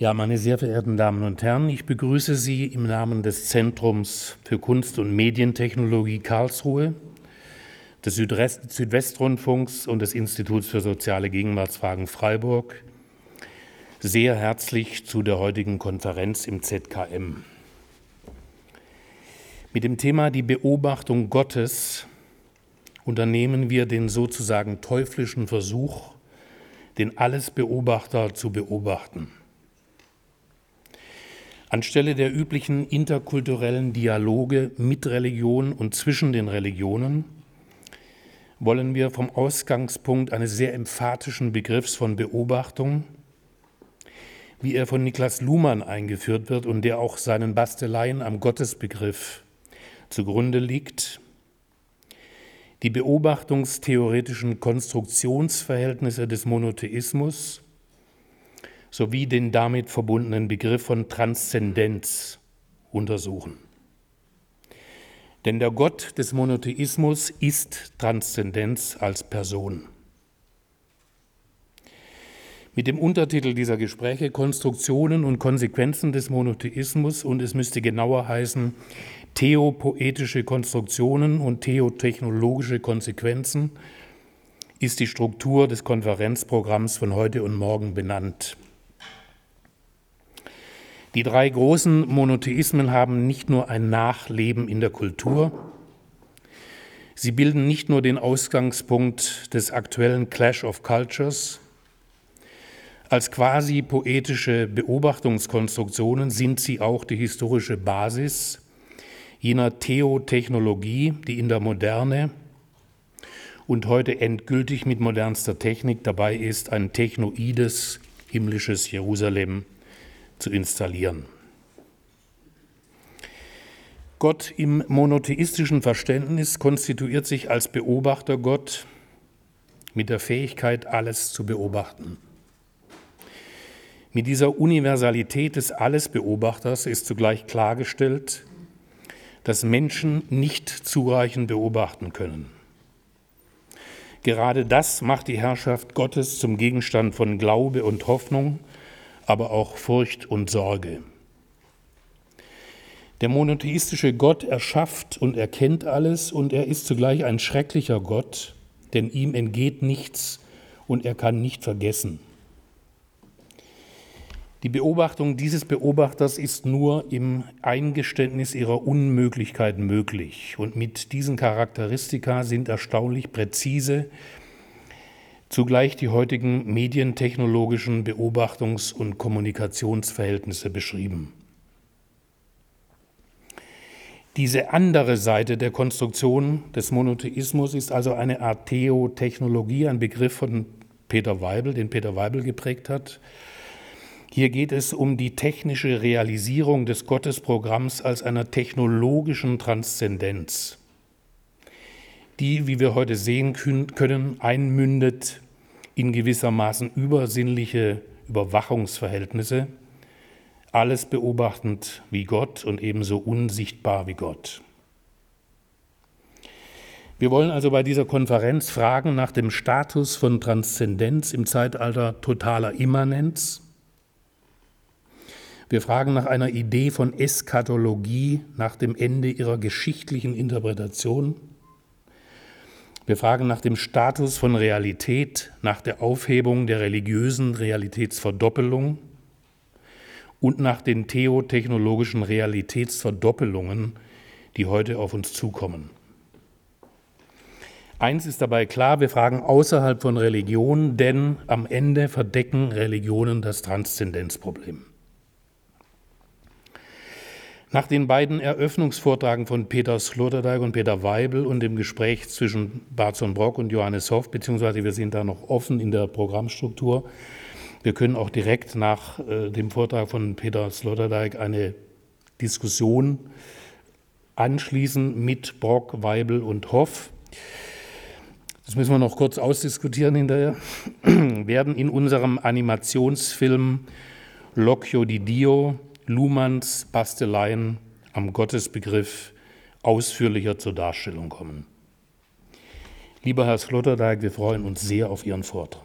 Ja, meine sehr verehrten Damen und Herren, ich begrüße Sie im Namen des Zentrums für Kunst- und Medientechnologie Karlsruhe, des Südwestrundfunks und des Instituts für soziale Gegenwartsfragen Freiburg sehr herzlich zu der heutigen Konferenz im ZKM. Mit dem Thema die Beobachtung Gottes unternehmen wir den sozusagen teuflischen Versuch, den Allesbeobachter zu beobachten. Anstelle der üblichen interkulturellen Dialoge mit Religion und zwischen den Religionen wollen wir vom Ausgangspunkt eines sehr emphatischen Begriffs von Beobachtung, wie er von Niklas Luhmann eingeführt wird und der auch seinen Basteleien am Gottesbegriff zugrunde liegt, die beobachtungstheoretischen Konstruktionsverhältnisse des Monotheismus sowie den damit verbundenen Begriff von Transzendenz untersuchen. Denn der Gott des Monotheismus ist Transzendenz als Person. Mit dem Untertitel dieser Gespräche Konstruktionen und Konsequenzen des Monotheismus und es müsste genauer heißen Theopoetische Konstruktionen und theotechnologische Konsequenzen ist die Struktur des Konferenzprogramms von heute und morgen benannt. Die drei großen Monotheismen haben nicht nur ein Nachleben in der Kultur, sie bilden nicht nur den Ausgangspunkt des aktuellen Clash of Cultures, als quasi poetische Beobachtungskonstruktionen sind sie auch die historische Basis jener Theotechnologie, die in der Moderne und heute endgültig mit modernster Technik dabei ist, ein technoides himmlisches Jerusalem zu installieren. Gott im monotheistischen Verständnis konstituiert sich als Beobachtergott mit der Fähigkeit, alles zu beobachten. Mit dieser Universalität des Allesbeobachters ist zugleich klargestellt, dass Menschen nicht zureichend beobachten können. Gerade das macht die Herrschaft Gottes zum Gegenstand von Glaube und Hoffnung aber auch Furcht und Sorge. Der monotheistische Gott erschafft und erkennt alles und er ist zugleich ein schrecklicher Gott, denn ihm entgeht nichts und er kann nicht vergessen. Die Beobachtung dieses Beobachters ist nur im Eingeständnis ihrer Unmöglichkeit möglich. Und mit diesen Charakteristika sind erstaunlich präzise zugleich die heutigen medientechnologischen Beobachtungs- und Kommunikationsverhältnisse beschrieben. Diese andere Seite der Konstruktion des Monotheismus ist also eine Art Theotechnologie, ein Begriff von Peter Weibel, den Peter Weibel geprägt hat. Hier geht es um die technische Realisierung des Gottesprogramms als einer technologischen Transzendenz die, wie wir heute sehen können, einmündet in gewissermaßen übersinnliche Überwachungsverhältnisse, alles beobachtend wie Gott und ebenso unsichtbar wie Gott. Wir wollen also bei dieser Konferenz fragen nach dem Status von Transzendenz im Zeitalter totaler Immanenz. Wir fragen nach einer Idee von Eskatologie nach dem Ende ihrer geschichtlichen Interpretation. Wir fragen nach dem Status von Realität, nach der Aufhebung der religiösen Realitätsverdoppelung und nach den theotechnologischen Realitätsverdoppelungen, die heute auf uns zukommen. Eins ist dabei klar, wir fragen außerhalb von Religion, denn am Ende verdecken Religionen das Transzendenzproblem. Nach den beiden Eröffnungsvortragen von Peter Sloterdijk und Peter Weibel und dem Gespräch zwischen Barzon Brock und Johannes Hoff, beziehungsweise wir sind da noch offen in der Programmstruktur, wir können auch direkt nach äh, dem Vortrag von Peter Sloterdijk eine Diskussion anschließen mit Brock, Weibel und Hoff. Das müssen wir noch kurz ausdiskutieren hinterher. werden in unserem Animationsfilm Locchio di Dio Luhmanns Basteleien am Gottesbegriff ausführlicher zur Darstellung kommen. Lieber Herr Sloterdijk, wir freuen uns sehr auf Ihren Vortrag.